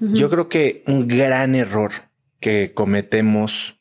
Yo creo que un gran error que cometemos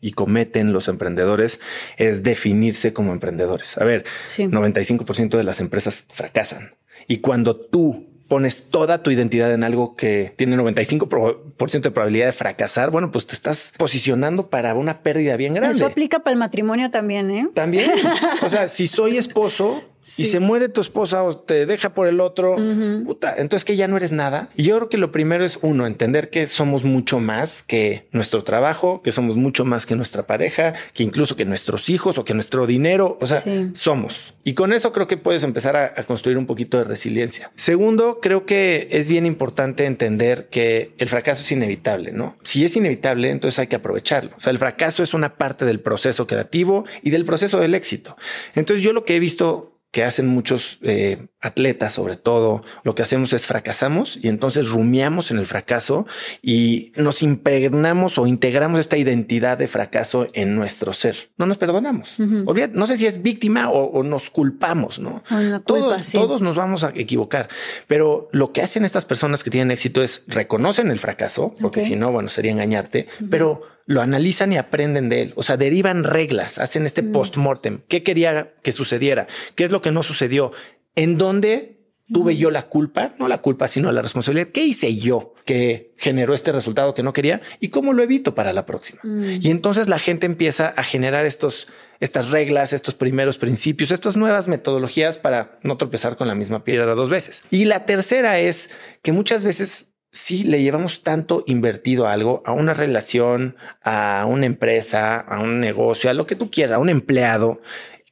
y cometen los emprendedores es definirse como emprendedores. A ver, 95% de las empresas fracasan. Y cuando tú pones toda tu identidad en algo que tiene 95% de probabilidad de fracasar, bueno, pues te estás posicionando para una pérdida bien grande. Eso aplica para el matrimonio también, ¿eh? También. O sea, si soy esposo, y se muere tu esposa o te deja por el otro, puta, entonces que ya no eres nada. Y yo creo que lo primero es uno, entender que somos mucho más que nuestro trabajo, que somos mucho más que nuestra pareja, que incluso que nuestros hijos o que nuestro dinero, o sea, somos. Y con eso creo que puedes empezar a, a construir un poquito de resiliencia. Segundo, creo que es bien importante entender que el fracaso es inevitable, ¿no? Si es inevitable, entonces hay que aprovecharlo. O sea, el fracaso es una parte del proceso creativo y del proceso del éxito. Entonces yo lo que he visto que hacen muchos eh, atletas, sobre todo, lo que hacemos es fracasamos y entonces rumiamos en el fracaso y nos impregnamos o integramos esta identidad de fracaso en nuestro ser. No nos perdonamos. no sé si es víctima o, nos culpamos, ¿no? todos, todos nos vamos a equivocar, pero lo que hacen estas personas que tienen éxito es reconocen el fracaso, porque si no, bueno, sería engañarte, pero lo analizan y aprenden de él. O sea, derivan reglas, hacen este post-mortem. ¿Qué quería que sucediera? ¿Qué es lo que no sucedió? ¿En dónde tuve yo la culpa? No la culpa, sino la responsabilidad. ¿Qué hice yo que generó este resultado que no quería? ¿Y cómo lo evito para la próxima? Mm. Y entonces la gente empieza a generar estos, estas reglas, estos primeros principios, estas nuevas metodologías para no tropezar con la misma piedra dos veces. Y la tercera es que muchas veces si le llevamos tanto invertido a algo, a una relación, a una empresa, a un negocio, a lo que tú quieras, a un empleado,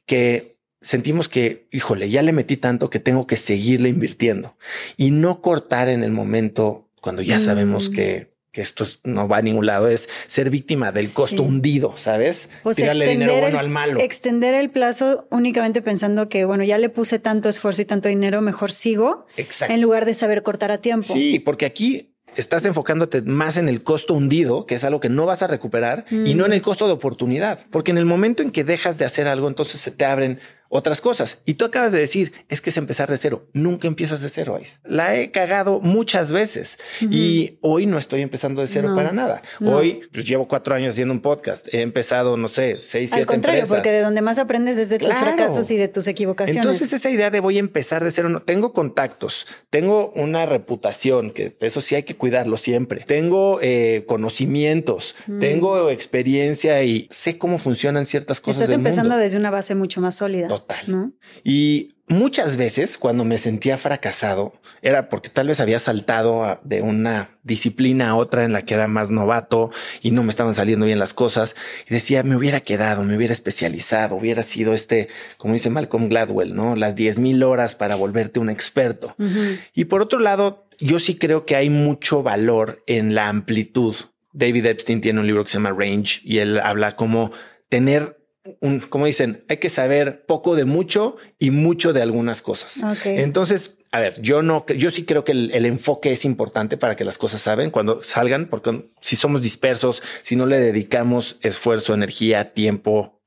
que sentimos que, híjole, ya le metí tanto que tengo que seguirle invirtiendo y no cortar en el momento cuando ya sabemos mm. que que esto no va a ningún lado, es ser víctima del costo hundido, ¿sabes? Pues Tirarle dinero bueno al malo. Extender el plazo únicamente pensando que, bueno, ya le puse tanto esfuerzo y tanto dinero, mejor sigo. Exacto. En lugar de saber cortar a tiempo. Sí, porque aquí estás enfocándote más en el costo hundido, que es algo que no vas a recuperar, y no en el costo de oportunidad. Porque en el momento en que dejas de hacer algo, entonces se te abren otras cosas. Y tú acabas de decir, es que es empezar de cero. Nunca empiezas de cero, La he cagado muchas veces y hoy no estoy empezando de cero para nada. Hoy pues, llevo cuatro años haciendo un podcast. He empezado, no sé, seis, siete Al contrario, porque de donde más aprendes es de tus fracasos y de tus equivocaciones. Entonces esa idea de voy a empezar de cero, no tengo contactos, tengo una reputación que eso sí hay que cuidarlo siempre. Tengo eh, conocimientos, mm. tengo experiencia y sé cómo funcionan ciertas cosas. Estás empezando desde una base mucho más sólida. Y muchas veces cuando me sentía fracasado era porque tal vez había saltado de una disciplina a otra en la que era más novato y no me estaban saliendo bien las cosas y decía me hubiera quedado, me hubiera especializado, hubiera sido este, como dice Malcolm Gladwell, ¿no? Las 10 mil horas para volverte un experto. Y por otro lado, yo sí creo que hay mucho valor en la amplitud. David Epstein tiene un libro que se llama Range y él habla como tener un, como dicen, hay que saber poco de mucho y mucho de algunas cosas. Entonces, a ver, yo no, yo sí creo que el, enfoque es importante para que las cosas saben cuando salgan, porque si somos dispersos, si no le dedicamos esfuerzo, energía, tiempo,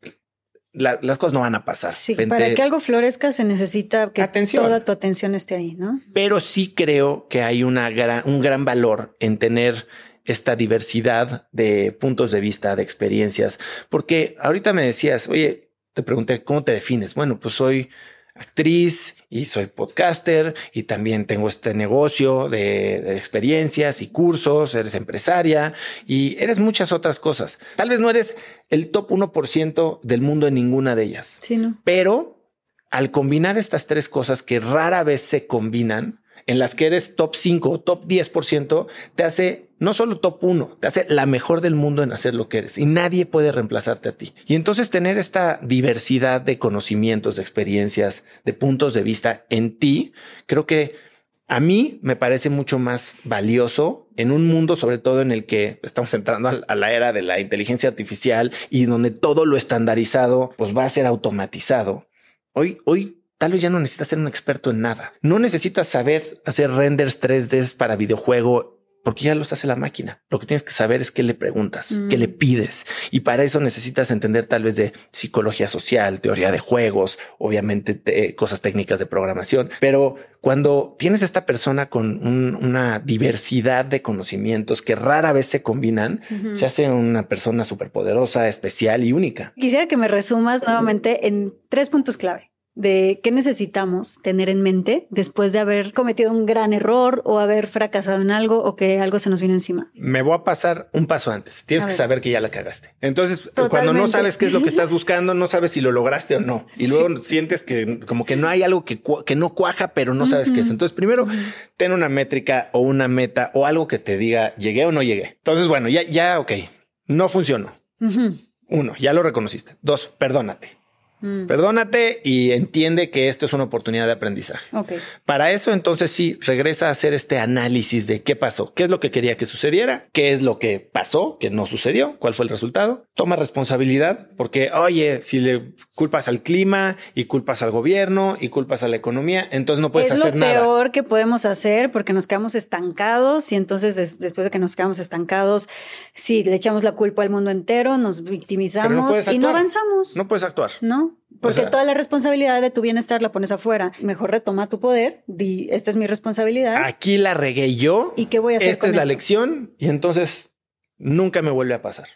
las cosas no van a pasar. Sí, para que algo florezca se necesita que toda tu atención esté ahí, ¿no? Pero sí creo que hay una gran, un gran valor en tener esta diversidad de puntos de vista, de experiencias, porque ahorita me decías, oye, te pregunté, ¿cómo te defines? Bueno, pues soy actriz y soy podcaster y también tengo este negocio de, experiencias y cursos, eres empresaria y eres muchas otras cosas. Tal vez no eres el top 1% del mundo en ninguna de ellas, sí, ¿no? pero al combinar estas tres cosas que rara vez se combinan, en las que eres top 5 o top 10%, te hace no solo top 1, te hace la mejor del mundo en hacer lo que eres y nadie puede reemplazarte a ti. Y entonces tener esta diversidad de conocimientos, de experiencias, de puntos de vista en ti, creo que a mí me parece mucho más valioso en un mundo, sobre todo en el que estamos entrando a la era de la inteligencia artificial y donde todo lo estandarizado pues va a ser automatizado. Hoy, hoy tal vez ya no necesitas ser un experto en nada. No necesitas saber hacer renders 3D para videojuego porque ya los hace la máquina. Lo que tienes que saber es qué le preguntas, qué le mm. pides. Y para eso necesitas entender tal vez de psicología social, teoría de juegos, obviamente cosas técnicas de programación. Pero cuando tienes esta persona con una diversidad de conocimientos que rara vez se combinan, se hace una persona súper poderosa, especial y única. Quisiera que me resumas nuevamente en tres puntos clave de qué necesitamos tener en mente después de haber cometido un gran error o haber fracasado en algo o que algo se nos vino encima. Me voy a pasar un paso antes. Tienes que saber que ya la cagaste. Entonces, cuando no sabes qué es lo que estás buscando, no sabes si lo lograste o no. Y luego sientes que como que no hay algo que, que no cuaja, pero no sabes qué es. Entonces, primero, ten una métrica o una meta o algo que te diga llegué o no llegué. Entonces, bueno, ya, ya, ok, no funcionó. Uno, ya lo reconociste. Dos, perdónate. Mm. Perdónate y entiende que esto es una oportunidad de aprendizaje. Para eso, entonces sí, regresa a hacer este análisis de qué pasó, qué es lo que quería que sucediera, qué es lo que pasó, que no sucedió, cuál fue el resultado. Toma responsabilidad, porque oye, si le culpas al clima y culpas al gobierno y culpas a la economía, entonces no puedes hacer nada. Es lo peor que podemos hacer porque nos quedamos estancados y entonces después de que nos quedamos estancados, si le echamos la culpa al mundo entero, nos victimizamos y no avanzamos. No puedes actuar. No, porque toda la responsabilidad de tu bienestar la pones afuera. Mejor retoma tu poder, di, esta es mi responsabilidad. Aquí la regué yo. ¿Y qué voy a hacer? Esta es la lección y entonces nunca me vuelve a pasar.